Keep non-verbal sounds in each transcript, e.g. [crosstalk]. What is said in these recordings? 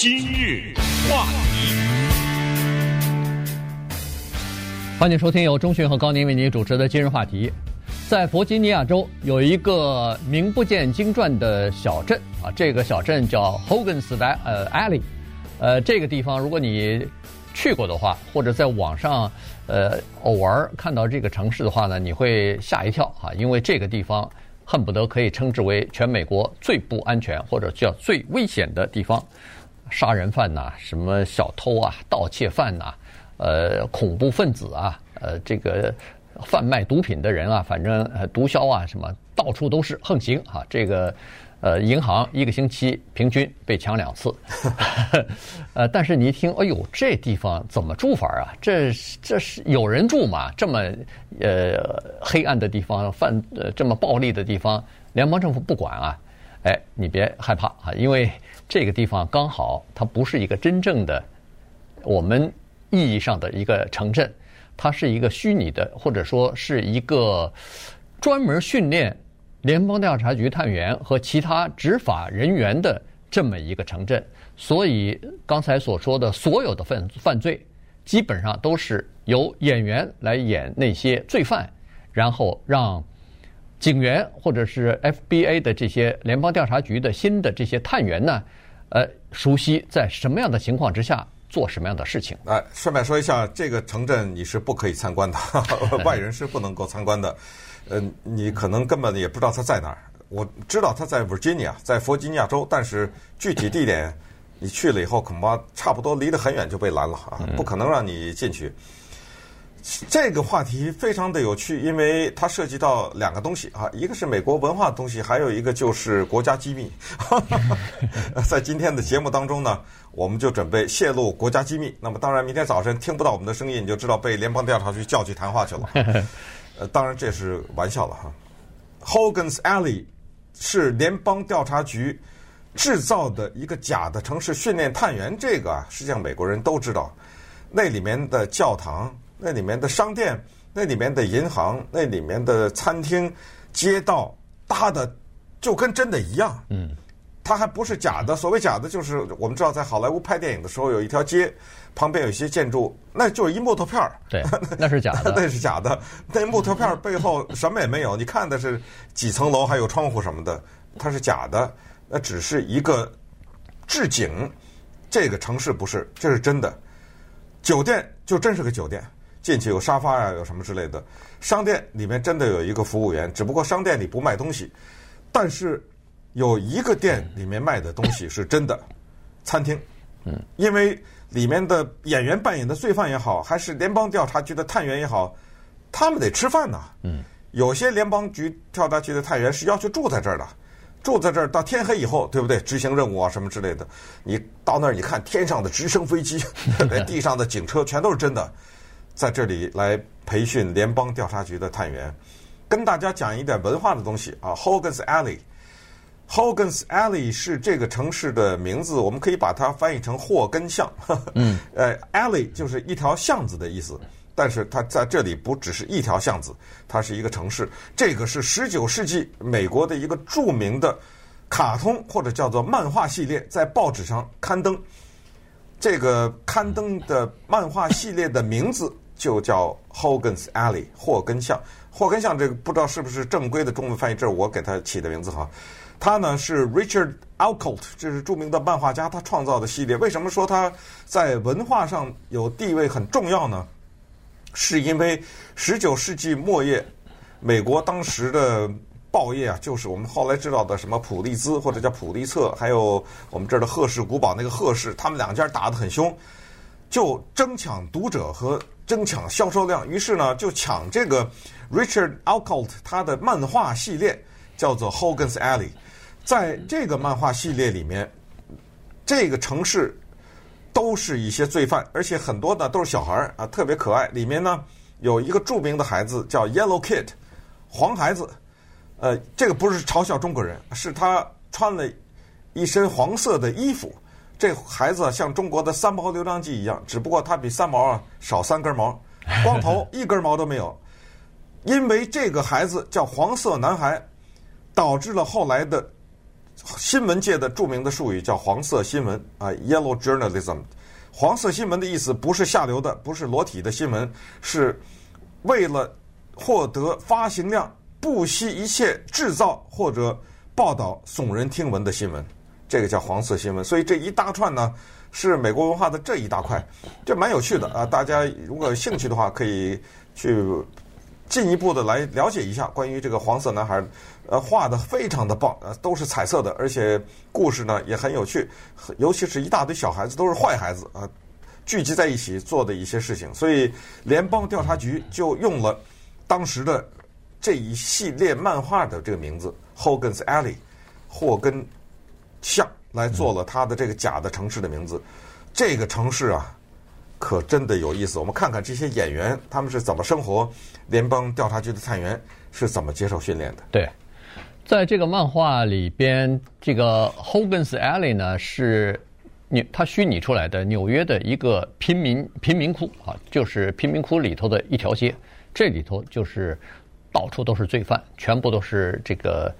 今日话题，欢迎收听由中讯和高宁为您主持的今日话题。在弗吉尼亚州有一个名不见经传的小镇啊，这个小镇叫 Hogan's 呃 Alley，呃，这个地方如果你去过的话，或者在网上呃偶尔看到这个城市的话呢，你会吓一跳啊，因为这个地方恨不得可以称之为全美国最不安全或者叫最危险的地方，杀人犯呐，什么小偷啊、盗窃犯呐，呃，恐怖分子啊，呃，这个。贩卖毒品的人啊，反正呃毒枭啊什么到处都是横行啊。这个呃银行一个星期平均被抢两次，[laughs] 呃，但是你一听，哎呦，这地方怎么住法啊？这这是有人住吗？这么呃黑暗的地方，犯呃这么暴力的地方，联邦政府不管啊？哎，你别害怕啊，因为这个地方刚好它不是一个真正的我们意义上的一个城镇。它是一个虚拟的，或者说是一个专门训练联邦调查局探员和其他执法人员的这么一个城镇。所以刚才所说的所有的犯犯罪，基本上都是由演员来演那些罪犯，然后让警员或者是 FBI 的这些联邦调查局的新的这些探员呢，呃，熟悉在什么样的情况之下。做什么样的事情？哎，顺便说一下，这个城镇你是不可以参观的，[laughs] 外人是不能够参观的。呃，你可能根本也不知道它在哪儿。我知道它在 Virginia，在弗吉尼亚州，但是具体地点你去了以后，恐怕差不多离得很远就被拦了啊，不可能让你进去。这个话题非常的有趣，因为它涉及到两个东西啊，一个是美国文化的东西，还有一个就是国家机密。[laughs] 在今天的节目当中呢，我们就准备泄露国家机密。那么当然，明天早晨听不到我们的声音，你就知道被联邦调查局叫去谈话去了。[laughs] 呃，当然这是玩笑了哈。Hogan's Alley 是联邦调查局制造的一个假的城市训练探员，这个啊，实际上美国人都知道，那里面的教堂。那里面的商店，那里面的银行，那里面的餐厅、街道搭的就跟真的一样。嗯，它还不是假的。所谓假的，就是我们知道在好莱坞拍电影的时候，有一条街旁边有一些建筑，那就是一木头片儿。对，[laughs] 那是假的，[laughs] 那是假的。那木头片儿背后什么也没有，你看的是几层楼，还有窗户什么的，它是假的。那只是一个置景，这个城市不是，这是真的。酒店就真是个酒店。进去有沙发呀，有什么之类的。商店里面真的有一个服务员，只不过商店里不卖东西，但是有一个店里面卖的东西是真的。餐厅，嗯，因为里面的演员扮演的罪犯也好，还是联邦调查局的探员也好，他们得吃饭呐。嗯，有些联邦局调查局的探员是要求住在这儿的，住在这儿到天黑以后，对不对？执行任务啊什么之类的。你到那儿，你看天上的直升飞机，[laughs] 地上的警车，全都是真的。在这里来培训联邦调查局的探员，跟大家讲一点文化的东西啊。Hogan's Alley，Hogan's Alley 是这个城市的名字，我们可以把它翻译成霍根巷。嗯，[laughs] 呃，Alley 就是一条巷子的意思，但是它在这里不只是一条巷子，它是一个城市。这个是十九世纪美国的一个著名的卡通或者叫做漫画系列，在报纸上刊登。这个刊登的漫画系列的名字。就叫 Hogan's Alley 霍根巷，霍根巷这个不知道是不是正规的中文翻译，这是我给他起的名字哈。他呢是 Richard Alcott，这是著名的漫画家，他创造的系列。为什么说他在文化上有地位很重要呢？是因为十九世纪末叶，美国当时的报业啊，就是我们后来知道的什么普利兹或者叫普利策，还有我们这儿的赫氏古堡那个赫氏，他们两家打得很凶，就争抢读者和。争抢销售量，于是呢就抢这个 Richard Alcott 他的漫画系列叫做 Hogan's Alley，在这个漫画系列里面，这个城市都是一些罪犯，而且很多呢都是小孩儿啊，特别可爱。里面呢有一个著名的孩子叫 Yellow Kid，黄孩子，呃，这个不是嘲笑中国人，是他穿了一身黄色的衣服。这孩子像中国的三毛流浪记一样，只不过他比三毛啊少三根毛，光头 [laughs] 一根毛都没有。因为这个孩子叫黄色男孩，导致了后来的新闻界的著名的术语叫“黄色新闻”啊，yellow journalism。黄色新闻的意思不是下流的，不是裸体的新闻，是为了获得发行量，不惜一切制造或者报道耸人听闻的新闻，这个叫黄色新闻。所以这一大串呢，是美国文化的这一大块，这蛮有趣的啊！大家如果有兴趣的话，可以去进一步的来了解一下关于这个黄色男孩。呃，画的非常的棒，呃，都是彩色的，而且故事呢也很有趣，尤其是一大堆小孩子都是坏孩子啊，聚集在一起做的一些事情，所以联邦调查局就用了当时的这一系列漫画的这个名字 Hogan's Alley，霍根像来做了他的这个假的城市的名字。这个城市啊，可真的有意思。我们看看这些演员他们是怎么生活，联邦调查局的探员是怎么接受训练的。对。在这个漫画里边，这个 Hogan's Alley 呢是纽，它虚拟出来的纽约的一个贫民贫民窟啊，就是贫民窟里头的一条街。这里头就是到处都是罪犯，全部都是这个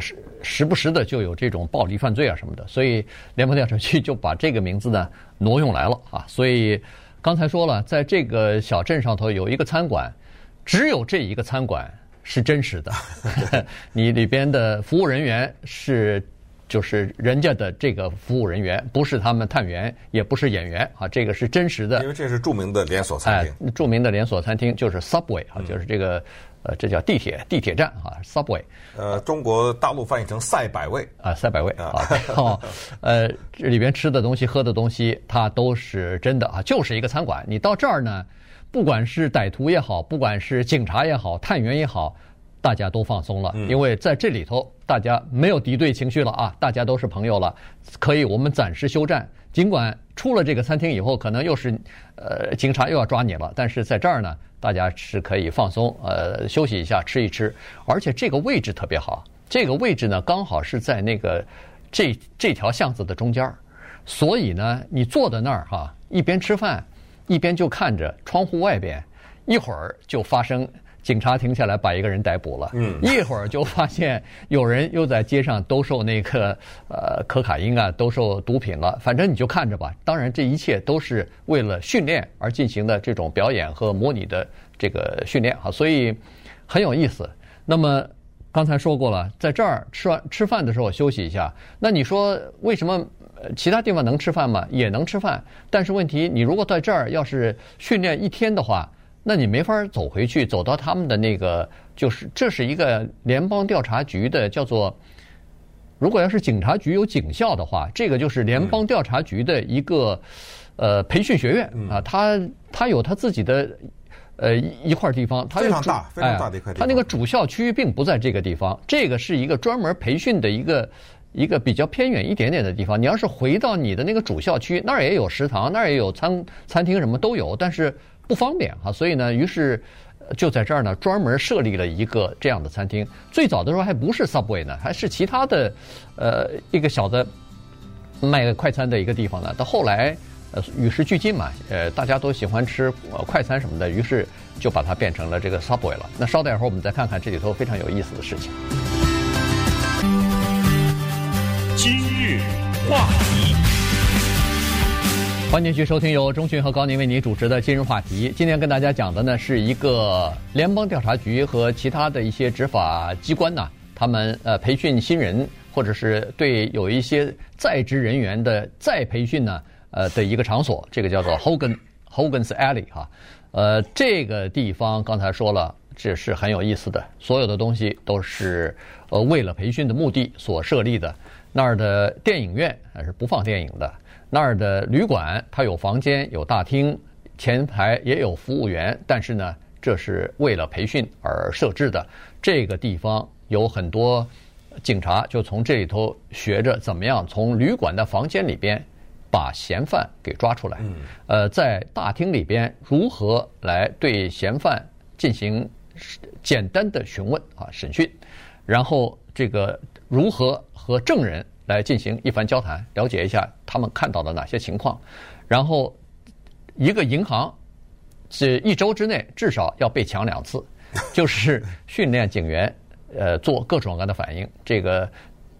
时时不时的就有这种暴力犯罪啊什么的。所以联邦调查局就把这个名字呢挪用来了啊。所以刚才说了，在这个小镇上头有一个餐馆，只有这一个餐馆。是真实的，[laughs] 你里边的服务人员是就是人家的这个服务人员，不是他们探员，也不是演员啊，这个是真实的。因为这是著名的连锁餐厅，哎，著名的连锁餐厅就是 Subway 啊，就是这个呃，这叫地铁地铁站啊，Subway。呃，中国大陆翻译成赛百味啊，赛百味啊，哦，呃，这里边吃的东西、喝的东西，它都是真的啊，就是一个餐馆。你到这儿呢？不管是歹徒也好，不管是警察也好，探员也好，大家都放松了，因为在这里头，大家没有敌对情绪了啊，大家都是朋友了，可以我们暂时休战。尽管出了这个餐厅以后，可能又是呃警察又要抓你了，但是在这儿呢，大家是可以放松，呃休息一下，吃一吃，而且这个位置特别好，这个位置呢刚好是在那个这这条巷子的中间儿，所以呢，你坐在那儿哈，一边吃饭。一边就看着窗户外边，一会儿就发生警察停下来把一个人逮捕了，嗯，一会儿就发现有人又在街上兜售那个呃可卡因啊，兜售毒品了。反正你就看着吧。当然，这一切都是为了训练而进行的这种表演和模拟的这个训练啊，所以很有意思。那么刚才说过了，在这儿吃完吃饭的时候休息一下。那你说为什么？其他地方能吃饭吗？也能吃饭，但是问题，你如果在这儿要是训练一天的话，那你没法走回去，走到他们的那个，就是这是一个联邦调查局的叫做，如果要是警察局有警校的话，这个就是联邦调查局的一个呃培训学院啊，他他有他自己的呃一块地方，非常大非常大的一块地方，他那个主校区并不在这个地方，这个是一个专门培训的一个。一个比较偏远一点点的地方，你要是回到你的那个主校区，那儿也有食堂，那儿也有餐餐厅，什么都有，但是不方便哈。所以呢，于是就在这儿呢，专门设立了一个这样的餐厅。最早的时候还不是 Subway 呢，还是其他的呃一个小的卖快餐的一个地方呢。到后来呃与时俱进嘛，呃大家都喜欢吃快餐什么的，于是就把它变成了这个 Subway 了。那稍待一会儿，我们再看看这里头非常有意思的事情。今日话题，欢迎继续收听由钟讯和高宁为您主持的今日话题。今天跟大家讲的呢是一个联邦调查局和其他的一些执法机关呢，他们呃培训新人或者是对有一些在职人员的再培训呢呃的一个场所，这个叫做 Hogan Hogan's Alley 哈，呃这个地方刚才说了。这是很有意思的，所有的东西都是呃为了培训的目的所设立的。那儿的电影院还是不放电影的，那儿的旅馆它有房间有大厅，前台也有服务员，但是呢，这是为了培训而设置的。这个地方有很多警察就从这里头学着怎么样从旅馆的房间里边把嫌犯给抓出来，呃，在大厅里边如何来对嫌犯进行。简单的询问啊，审讯，然后这个如何和证人来进行一番交谈，了解一下他们看到的哪些情况，然后一个银行是一周之内至少要被抢两次，[laughs] 就是训练警员呃做各种各样的反应。这个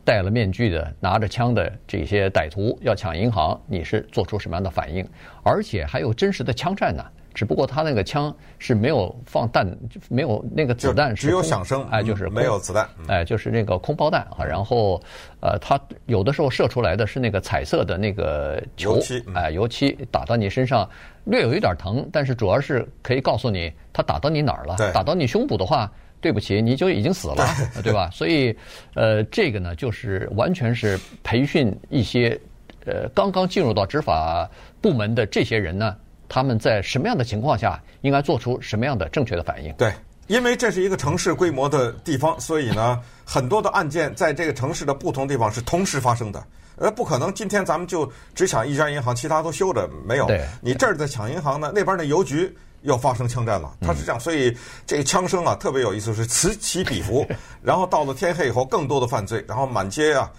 戴了面具的、拿着枪的这些歹徒要抢银行，你是做出什么样的反应？而且还有真实的枪战呢。只不过他那个枪是没有放弹，没有那个子弹是，只有响声，哎，就是没有子弹，哎，就是那个空包弹啊。然后，呃，他有的时候射出来的是那个彩色的那个球，哎，油漆打到你身上，略有一点疼，但是主要是可以告诉你他打到你哪儿了。打到你胸部的话，对不起，你就已经死了，对吧？所以，呃，这个呢，就是完全是培训一些呃刚刚进入到执法部门的这些人呢。他们在什么样的情况下应该做出什么样的正确的反应？对，因为这是一个城市规模的地方，所以呢，很多的案件在这个城市的不同地方是同时发生的。呃，不可能今天咱们就只抢一家银行，其他都休着没有。对，你这儿在抢银行呢，那边的邮局又发生枪战了。它是这样，所以这个枪声啊特别有意思，是此起彼伏。[laughs] 然后到了天黑以后，更多的犯罪，然后满街啊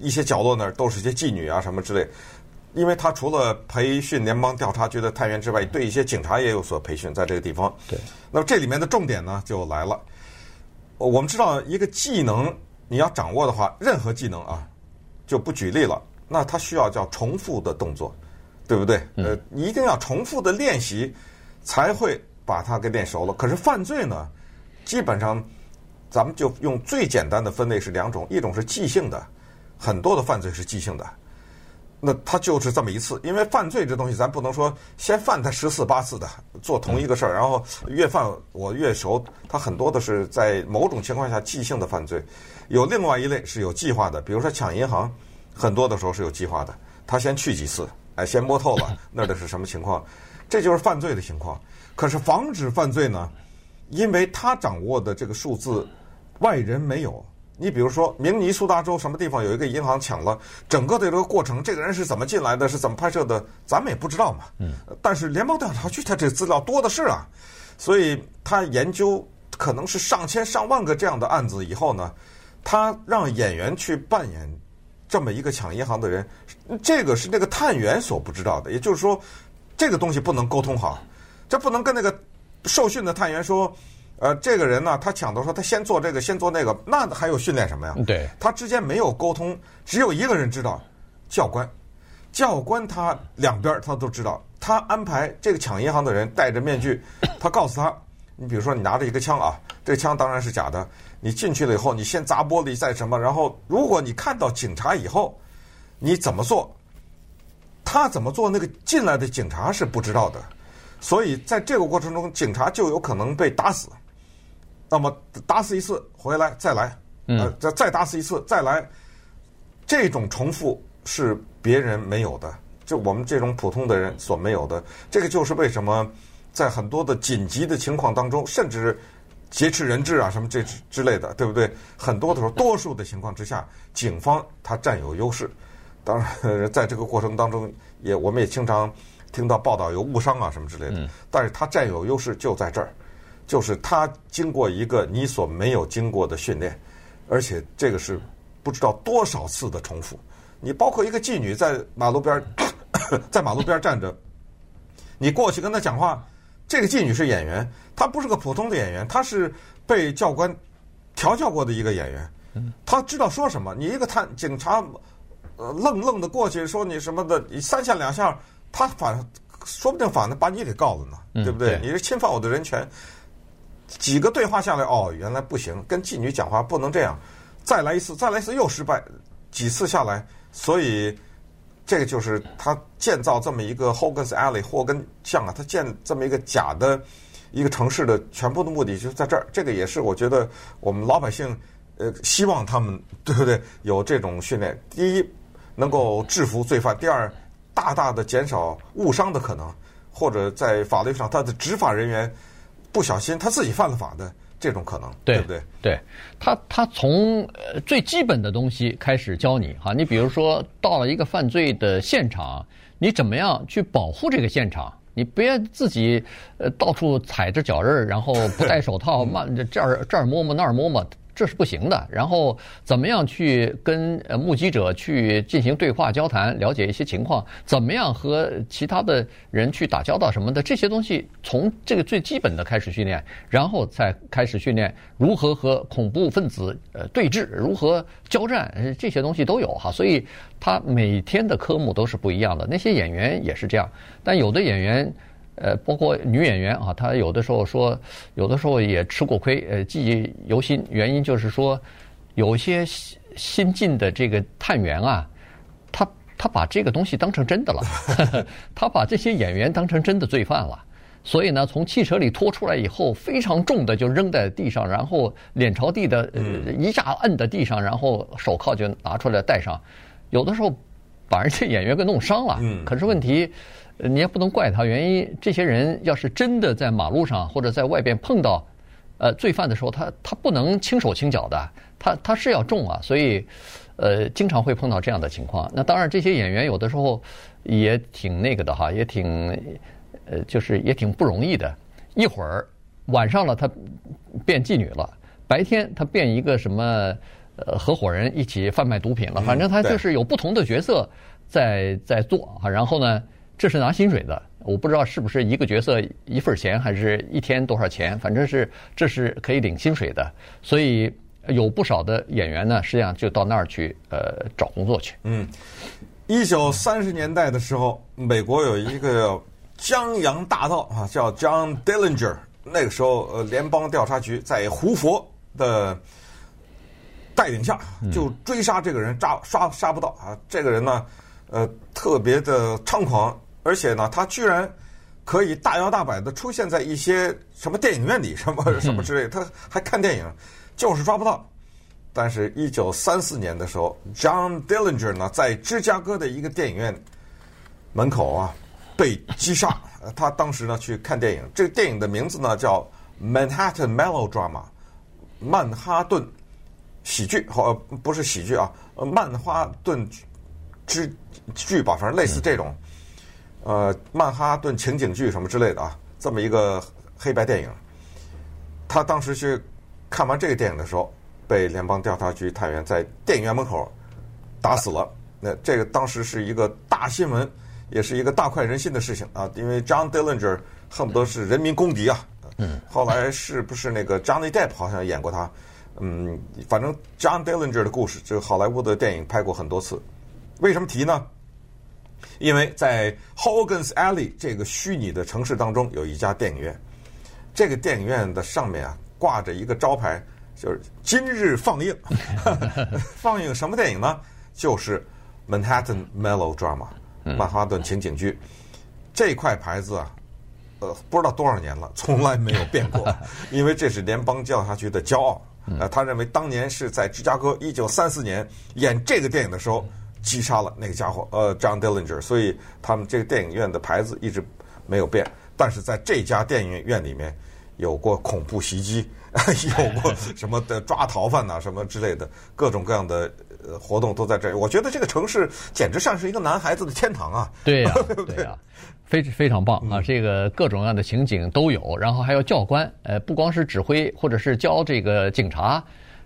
一些角落那儿都是些妓女啊什么之类。因为他除了培训联邦调查局的探员之外，对一些警察也有所培训，在这个地方。对。那么这里面的重点呢，就来了。我们知道一个技能你要掌握的话，任何技能啊，就不举例了。那它需要叫重复的动作，对不对？呃，你一定要重复的练习，才会把它给练熟了。可是犯罪呢，基本上咱们就用最简单的分类是两种，一种是即兴的，很多的犯罪是即兴的。那他就是这么一次，因为犯罪这东西，咱不能说先犯他十次八次的做同一个事儿，然后越犯我越熟。他很多的是在某种情况下即兴的犯罪，有另外一类是有计划的，比如说抢银行，很多的时候是有计划的。他先去几次，哎，先摸透了 [laughs] 那儿的是什么情况，这就是犯罪的情况。可是防止犯罪呢，因为他掌握的这个数字，外人没有。你比如说，明尼苏达州什么地方有一个银行抢了，整个的这个过程，这个人是怎么进来的，是怎么拍摄的，咱们也不知道嘛。嗯。但是联邦调查局他这资料多的是啊，所以他研究可能是上千上万个这样的案子以后呢，他让演员去扮演这么一个抢银行的人，这个是那个探员所不知道的。也就是说，这个东西不能沟通好，这不能跟那个受训的探员说。呃，这个人呢，他抢的说，他先做这个，先做那个，那还有训练什么呀？对，他之间没有沟通，只有一个人知道，教官，教官他两边他都知道，他安排这个抢银行的人戴着面具，[coughs] 他告诉他，你比如说你拿着一个枪啊，这个枪当然是假的，你进去了以后，你先砸玻璃再什么，然后如果你看到警察以后，你怎么做？他怎么做？那个进来的警察是不知道的，所以在这个过程中，警察就有可能被打死。那么打死一次回来再来，呃，再再打死一次再来，这种重复是别人没有的，就我们这种普通的人所没有的。这个就是为什么在很多的紧急的情况当中，甚至劫持人质啊什么这之类的，对不对？很多的时候，多数的情况之下，警方他占有优势。当然，在这个过程当中，也我们也经常听到报道有误伤啊什么之类的，但是他占有优势就在这儿。就是他经过一个你所没有经过的训练，而且这个是不知道多少次的重复。你包括一个妓女在马路边，在马路边站着，你过去跟她讲话，这个妓女是演员，她不是个普通的演员，她是被教官调教过的一个演员，她知道说什么。你一个探警察，呃，愣愣的过去说你什么的，你三下两下，他反说不定反的把你给告了呢，对不对？你是侵犯我的人权。几个对话下来，哦，原来不行，跟妓女讲话不能这样，再来一次，再来一次又失败，几次下来，所以这个就是他建造这么一个 Hogan's Alley 霍根巷啊，他建这么一个假的一个城市的全部的目的就是在这儿。这个也是我觉得我们老百姓呃希望他们对不对有这种训练。第一，能够制服罪犯；第二，大大的减少误伤的可能，或者在法律上他的执法人员。不小心他自己犯了法的这种可能，对，对不对？对，他他从呃最基本的东西开始教你哈，你比如说到了一个犯罪的现场，你怎么样去保护这个现场？你别自己呃到处踩着脚印儿，然后不戴手套，[laughs] 慢这儿这儿摸摸那儿摸摸，这是不行的。然后怎么样去跟呃目击者去进行对话交谈，了解一些情况，怎么样和其他的人去打交道什么的，这些东西从这个最基本的开始训练，然后再开始训练如何和恐怖分子呃对峙，如何交战，这些东西都有哈。所以他每天的科目都是不一样的。那些演员也是这样，但有的演员。呃，包括女演员啊，她有的时候说，有的时候也吃过亏，呃，记忆犹新。原因就是说，有些新新进的这个探员啊，他他把这个东西当成真的了，[laughs] 他把这些演员当成真的罪犯了。所以呢，从汽车里拖出来以后，非常重的就扔在地上，然后脸朝地的，呃，一下摁在地上，然后手铐就拿出来戴上。有的时候把人家演员给弄伤了。可是问题。你也不能怪他，原因这些人要是真的在马路上或者在外边碰到，呃，罪犯的时候，他他不能轻手轻脚的，他他是要重啊，所以，呃，经常会碰到这样的情况。那当然，这些演员有的时候也挺那个的哈，也挺，呃，就是也挺不容易的。一会儿晚上了，他变妓女了；白天他变一个什么呃合伙人一起贩卖毒品了。反正他就是有不同的角色在在做啊。然后呢？这是拿薪水的，我不知道是不是一个角色一份钱，还是一天多少钱，反正是这是可以领薪水的。所以有不少的演员呢，实际上就到那儿去呃找工作去。嗯，一九三十年代的时候，美国有一个江洋大盗啊，叫 John Dillinger。那个时候，呃，联邦调查局在胡佛的带领下，就追杀这个人，抓杀杀不到啊。这个人呢，呃，特别的猖狂。而且呢，他居然可以大摇大摆的出现在一些什么电影院里，什么什么之类，他还看电影，就是抓不到。但是，一九三四年的时候，John Dillinger 呢，在芝加哥的一个电影院门口啊，被击杀。他当时呢去看电影，这个电影的名字呢叫《Manhattan Melodrama》，曼哈顿喜剧，哦，不是喜剧啊，曼哈顿之剧吧，反正类似这种。呃，曼哈顿情景剧什么之类的啊，这么一个黑白电影，他当时去看完这个电影的时候，被联邦调查局探员在电影院门口打死了。那这个当时是一个大新闻，也是一个大快人心的事情啊，因为 John Dillinger 恨不得是人民公敌啊。嗯。后来是不是那个 Johnny Depp 好像演过他？嗯，反正 John Dillinger 的故事，这个好莱坞的电影拍过很多次。为什么提呢？因为在 Hogan's Alley 这个虚拟的城市当中，有一家电影院。这个电影院的上面啊，挂着一个招牌，就是今日放映。[laughs] 放映什么电影呢？就是《Manhattan Melodrama》曼哈顿情景剧。这块牌子啊，呃，不知道多少年了，从来没有变过。[laughs] 因为这是联邦调查局的骄傲。呃，他认为当年是在芝加哥一九三四年演这个电影的时候。击杀了那个家伙，呃，John Dillinger，所以他们这个电影院的牌子一直没有变。但是在这家电影院里面，有过恐怖袭击，[laughs] 有过什么的抓逃犯呐、啊，什么之类的，各种各样的活动都在这儿。我觉得这个城市简直像是一个男孩子的天堂啊！对呀、[laughs] 啊，对呀、啊，非非常棒啊！这个各种各样的情景都有，然后还有教官，呃，不光是指挥或者是教这个警察，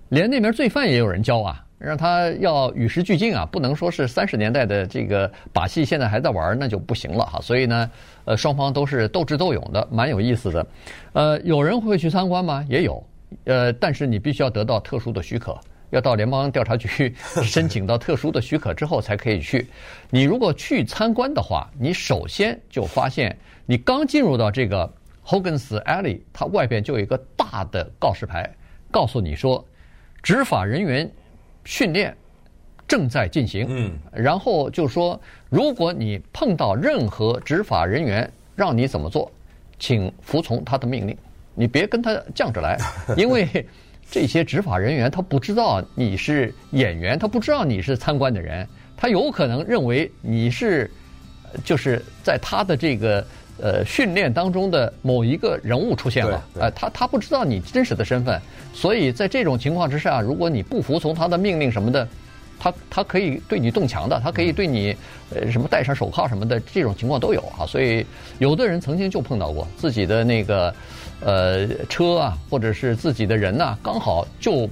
连那边罪犯也有人教啊。让他要与时俱进啊，不能说是三十年代的这个把戏现在还在玩，那就不行了哈。所以呢，呃，双方都是斗智斗勇的，蛮有意思的。呃，有人会去参观吗？也有，呃，但是你必须要得到特殊的许可，要到联邦调查局 [laughs] 申请到特殊的许可之后才可以去。你如果去参观的话，你首先就发现，你刚进入到这个 Hogan's Alley，它外边就有一个大的告示牌，告诉你说，执法人员。训练正在进行，嗯，然后就说，如果你碰到任何执法人员让你怎么做，请服从他的命令，你别跟他犟着来，[laughs] 因为这些执法人员他不知道你是演员，他不知道你是参观的人，他有可能认为你是就是在他的这个。呃，训练当中的某一个人物出现了，呃，他他不知道你真实的身份，所以在这种情况之下，如果你不服从他的命令什么的，他他可以对你动枪的，他可以对你呃什么戴上手铐什么的，这种情况都有啊。所以有的人曾经就碰到过自己的那个呃车啊，或者是自己的人呐、啊，刚好就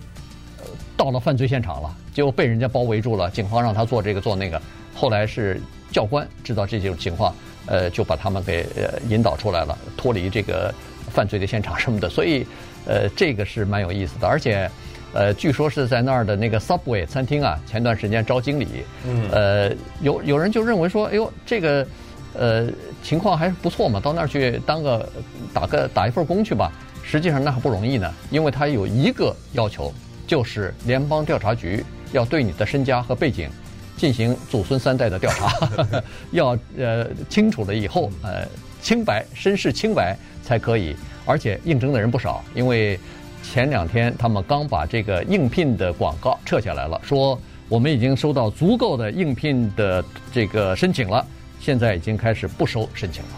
到了犯罪现场了，就被人家包围住了，警方让他做这个做那个。后来是教官知道这种情况，呃，就把他们给呃引导出来了，脱离这个犯罪的现场什么的。所以，呃，这个是蛮有意思的。而且，呃，据说是在那儿的那个 Subway 餐厅啊，前段时间招经理，嗯，呃，有有人就认为说，哎呦，这个呃情况还是不错嘛，到那儿去当个打个打一份工去吧。实际上那还不容易呢，因为他有一个要求，就是联邦调查局要对你的身家和背景进行祖孙三代的调查，[laughs] 要呃清楚了以后，呃清白身世清白才可以。而且应征的人不少，因为前两天他们刚把这个应聘的广告撤下来了，说我们已经收到足够的应聘的这个申请了，现在已经开始不收申请了。